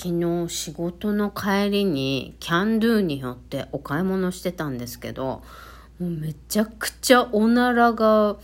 昨日仕事の帰りにキャンドゥによってお買い物してたんですけど、もうめちゃくちゃおならが、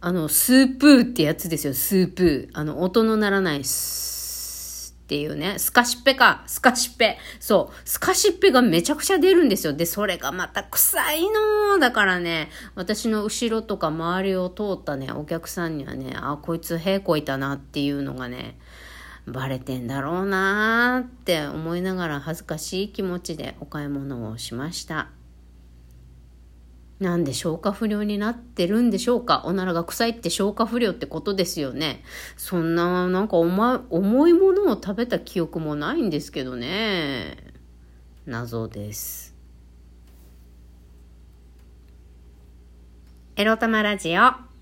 あの、スープーってやつですよ、スープー。あの、音の鳴らないスっていうね、スカシッペか、スカシッペ。そう、スカシッペがめちゃくちゃ出るんですよ。で、それがまた臭いのだからね、私の後ろとか周りを通ったね、お客さんにはね、あ、こいつ屁こいたなっていうのがね、バレてんだろうなーって思いながら恥ずかしい気持ちでお買い物をしました。なんで消化不良になってるんでしょうか？おならが臭いって消化不良ってことですよね。そんな、なんか重いものを食べた記憶もないんですけどね。謎です。エロ玉ラジオ。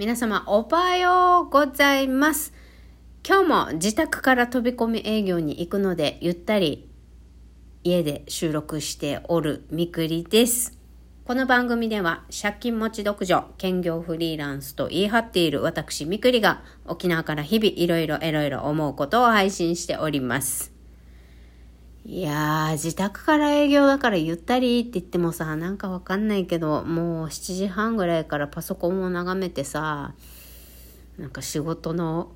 皆様おはようございます。今日も自宅から飛び込み営業に行くのでゆったり家で収録しておるみくりです。この番組では借金持ち独女、兼業フリーランスと言い張っている私みくりが沖縄から日々いろいろいろいろ思うことを配信しております。いやー、自宅から営業だからゆったりって言ってもさ、なんかわかんないけど、もう7時半ぐらいからパソコンを眺めてさ、なんか仕事の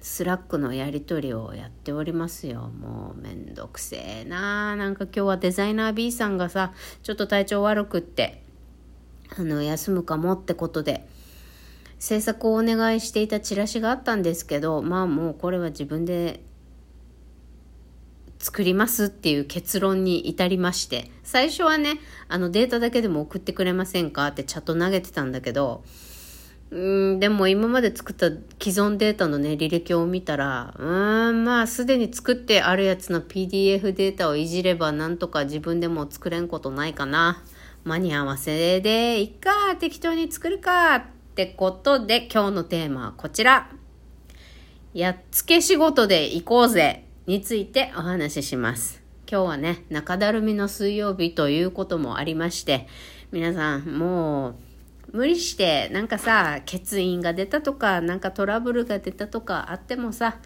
Slack のやり取りをやっておりますよ。もうめんどくせえななんか今日はデザイナー B さんがさ、ちょっと体調悪くって、あの、休むかもってことで、制作をお願いしていたチラシがあったんですけど、まあもうこれは自分で作りますっていう結論に至りまして、最初はね、あのデータだけでも送ってくれませんかってチャット投げてたんだけど、うんでも今まで作った既存データのね、履歴を見たら、うーん、まあすでに作ってあるやつの PDF データをいじればなんとか自分でも作れんことないかな。間に合わせでいっか、適当に作るかってことで今日のテーマはこちら。やっつけ仕事で行こうぜ。についてお話しします。今日はね、中だるみの水曜日ということもありまして、皆さんもう無理してなんかさ、欠員が出たとか、なんかトラブルが出たとかあってもさ、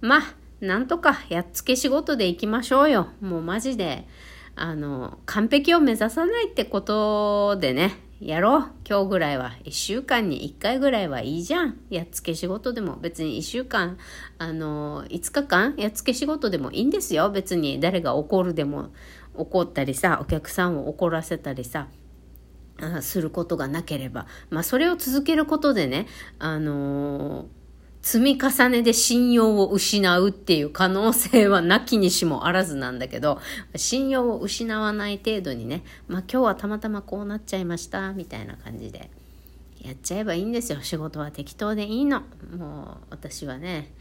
まあ、なんとかやっつけ仕事で行きましょうよ。もうマジで、あの、完璧を目指さないってことでね、やろう。今日ぐらいは。一週間に一回ぐらいはいいじゃん。やっつけ仕事でも。別に一週間、あの、五日間やっつけ仕事でもいいんですよ。別に誰が怒るでも怒ったりさ、お客さんを怒らせたりさ、することがなければ。まあ、それを続けることでね、あのー積み重ねで信用を失うっていう可能性はなきにしもあらずなんだけど、信用を失わない程度にね、まあ今日はたまたまこうなっちゃいました、みたいな感じで、やっちゃえばいいんですよ。仕事は適当でいいの。もう私はね、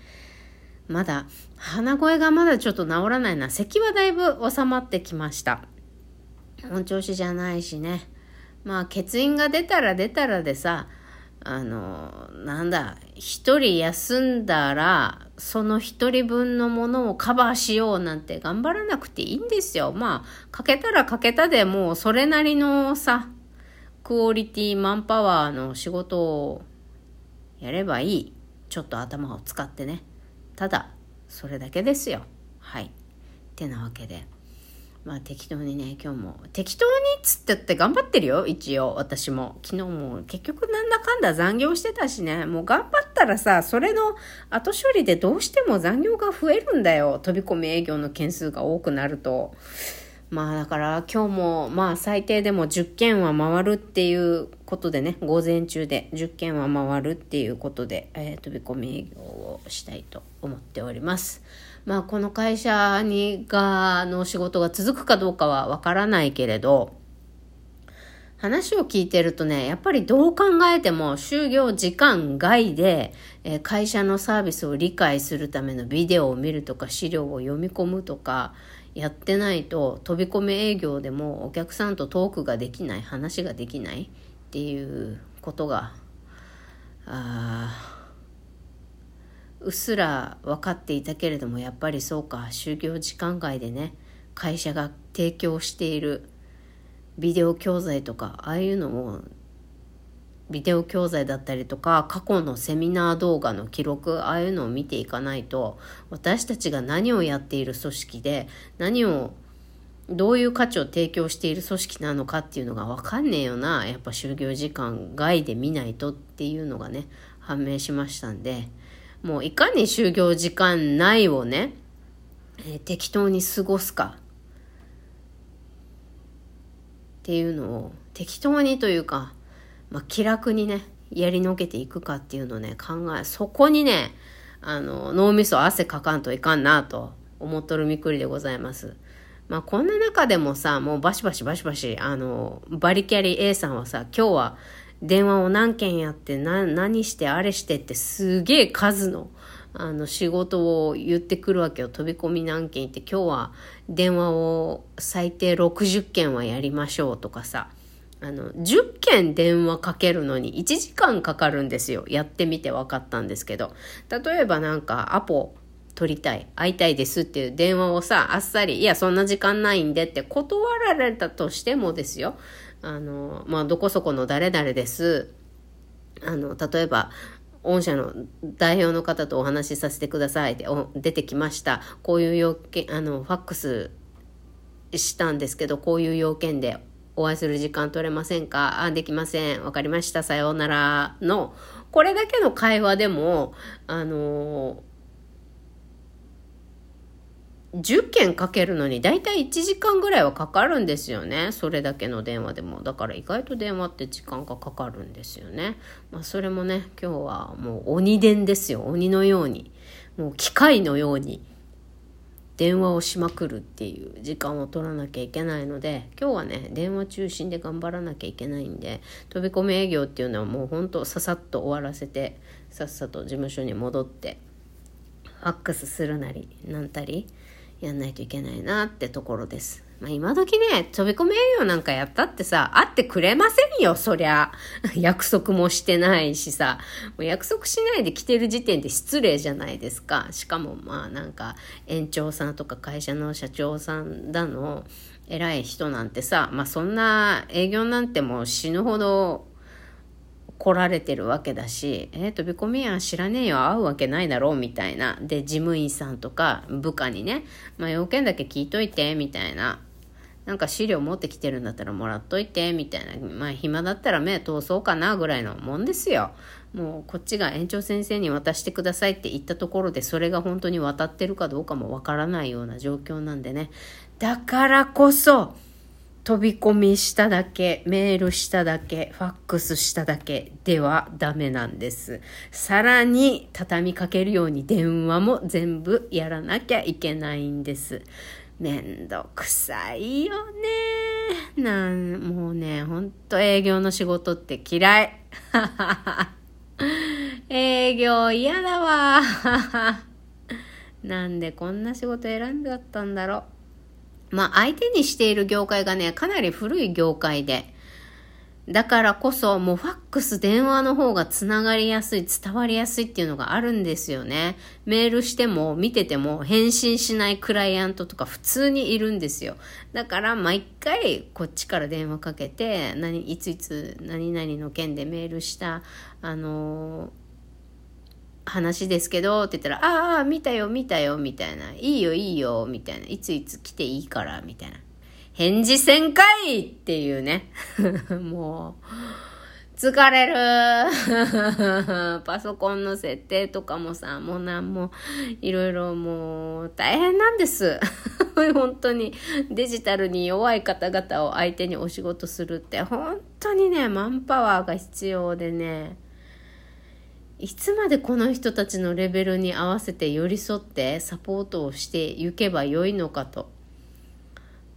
まだ、鼻声がまだちょっと治らないな。咳はだいぶ収まってきました。本調子じゃないしね。まあ欠員が出たら出たらでさ、あの、なんだ、一人休んだら、その一人分のものをカバーしようなんて頑張らなくていいんですよ。まあ、かけたらかけたでもうそれなりのさ、クオリティ、マンパワーの仕事をやればいい。ちょっと頭を使ってね。ただ、それだけですよ。はい。ってなわけで。まあ適当にね、今日も。適当にっつってって頑張ってるよ、一応、私も。昨日も結局なんだかんだ残業してたしね、もう頑張ったらさ、それの後処理でどうしても残業が増えるんだよ。飛び込み営業の件数が多くなると。まあだから今日もまあ最低でも10件は回るっていうことでね、午前中で10件は回るっていうことで、えー、飛び込み営業をしたいと思っております。まあこの会社にがの仕事が続くかどうかはわからないけれど、話を聞いてるとね、やっぱりどう考えても就業時間外で、え会社のサービスを理解するためのビデオを見るとか資料を読み込むとかやってないと飛び込み営業でもお客さんとトークができない話ができないっていうことがあうっすら分かっていたけれどもやっぱりそうか。就業時間外でね会社が提供しているビデオ教材とかああいうのもビデオ教材だったりとか過去のセミナー動画の記録ああいうのを見ていかないと私たちが何をやっている組織で何をどういう価値を提供している組織なのかっていうのが分かんねえよな。やっぱ就業時間外で見ないとっていうのがね判明しましたんで。もういかに就業時間内をね、えー、適当に過ごすかっていうのを適当にというかまあ、気楽にね、やりのけていくかっていうのをね、考え、そこにね、あの、脳みそ汗かかんといかんなと思っとるみくりでございます。まあ、こんな中でもさ、もうバシバシバシバシ、あの、バリキャリ A さんはさ、今日は電話を何件やって、何してあれしてってすげえ数の、あの、仕事を言ってくるわけよ。飛び込み何件って今日は電話を最低60件はやりましょうとかさ。あの、10件電話かけるのに1時間かかるんですよ。やってみて分かったんですけど。例えばなんか、アポ取りたい、会いたいですっていう電話をさ、あっさり、いや、そんな時間ないんでって断られたとしてもですよ。あの、まあ、どこそこの誰々です。あの、例えば、御社の代表の方とお話しさせてくださいって出てきました。こういう要件、あの、ファックスしたんですけど、こういう要件でお会いする時間取れませんか？あ、できません。わかりました。さようなら。の、これだけの会話でも、あの、10件かけるのに大体1時間ぐらいはかかるんですよね。それだけの電話でも。だから意外と電話って時間がかかるんですよね。まあそれもね、今日はもう鬼電ですよ。鬼のように。もう機械のように。電話をしまくるっていう時間を取らなきゃいけないので今日はね電話中心で頑張らなきゃいけないんで飛び込み営業っていうのはもうほんとささっと終わらせてさっさと事務所に戻ってファックスするなりなんたりやんないといけないなってところです。まあ、今時ね、飛び込み営業なんかやったってさ、会ってくれませんよ、そりゃ。約束もしてないしさ。もう約束しないで来てる時点で失礼じゃないですか。しかもまあなんか、園長さんとか会社の社長さんだの、偉い人なんてさ、まあそんな営業なんてもう死ぬほど来られてるわけだし、えー、飛び込みや知らねえよ、会うわけないだろう、みたいな。で、事務員さんとか部下にね、まあ要件だけ聞いといて、みたいな。なんか資料持ってきてるんだったらもらっといて、みたいな。まあ暇だったら目通そうかな、ぐらいのもんですよ。もうこっちが園長先生に渡してくださいって言ったところで、それが本当に渡ってるかどうかもわからないような状況なんでね。だからこそ、飛び込みしただけ、メールしただけ、ファックスしただけではダメなんです。さらに畳みかけるように電話も全部やらなきゃいけないんです。めんどくさいよね。なん、もうね、ほんと営業の仕事って嫌い。営業嫌だわ。なんでこんな仕事選んじゃったんだろう。まあ相手にしている業界がね、かなり古い業界で、だからこそ、もうファックス、電話の方がつながりやすい、伝わりやすいっていうのがあるんですよね。メールしても、見てても、返信しないクライアントとか普通にいるんですよ。だから、毎回、こっちから電話かけて、何、いついつ、何々の件でメールした、あのー話ですけど、って言ったら、ああ、見たよ、見たよ、みたいな。いいよ、いいよ、みたいな。いついつ来ていいから、みたいな。返事せんかいっていうね。もう、疲れる。パソコンの設定とかもさ、もうなんも、いろいろもう大変なんです。本当にデジタルに弱い方々を相手にお仕事するって、本当にね、マンパワーが必要でね、いつまでこの人たちのレベルに合わせて寄り添ってサポートをしていけばよいのかと。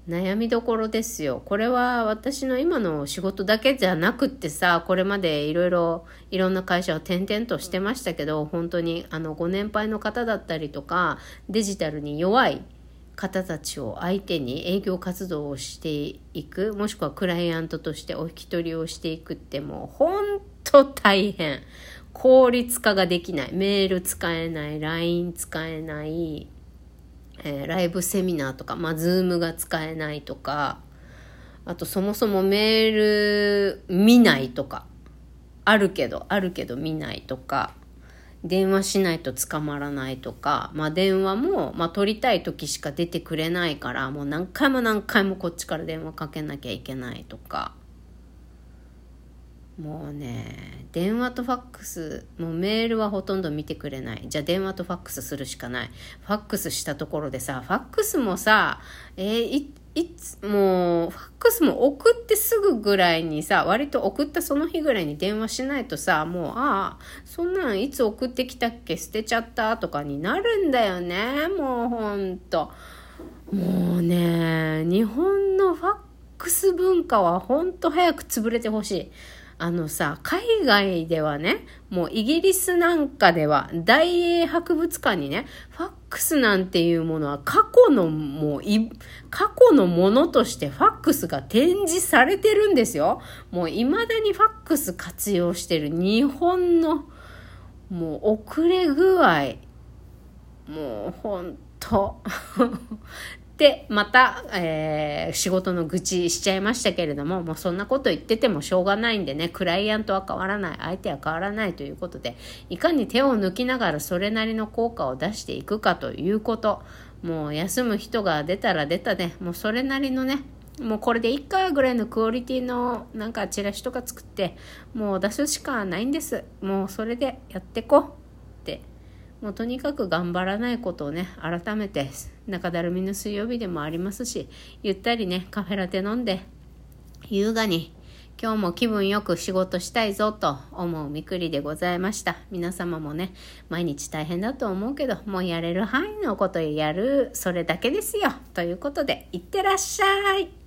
悩みどころですよ。これは私の今の仕事だけじゃなくってさ、これまでいろいろいろんな会社を転々としてましたけど、本当にあのご年配の方だったりとか、デジタルに弱い方たちを相手に営業活動をしていく、もしくはクライアントとしてお引き取りをしていくってもう本当大変。効率化ができない。メール使えない、LINE 使えない、えー、ライブセミナーとか、まあ、ズームが使えないとか、あとそもそもメール見ないとか、あるけど、あるけど見ないとか、電話しないと捕まらないとか、まあ電話も、まあ取りたい時しか出てくれないから、もう何回も何回もこっちから電話かけなきゃいけないとか、もうね、電話とファックス、もうメールはほとんど見てくれない。じゃあ電話とファックスするしかない。ファックスしたところでさ、ファックスもさ、えー、い、いつ、もう、ファックスも送ってすぐぐらいにさ、割と送ったその日ぐらいに電話しないとさ、もう、ああ、そんなんいつ送ってきたっけ？捨てちゃったとかになるんだよね。もうほんと。もうね、日本のファックス文化はほんと早く潰れてほしい。あのさ、海外ではね、もうイギリスなんかでは大英博物館にね、ファックスなんていうものは過去のもう、過去のものとしてファックスが展示されてるんですよ。もう未だにファックス活用してる日本のもう遅れ具合。もうほんとで、また、えー、仕事の愚痴しちゃいましたけれども、もうそんなこと言っててもしょうがないんでね、クライアントは変わらない、相手は変わらないということで、いかに手を抜きながらそれなりの効果を出していくかということ、もう休む人が出たら出たで、もうそれなりのね、もうこれでいっかぐらいのクオリティのなんかチラシとか作って、もう出すしかないんです。もうそれでやってこうもうとにかく頑張らないことをね、改めて、中だるみの水曜日でもありますし、ゆったりね、カフェラテ飲んで、優雅に、今日も気分よく仕事したいぞと思うみくりでございました。皆様もね、毎日大変だと思うけど、もうやれる範囲のことやる、それだけですよ。ということで、いってらっしゃい。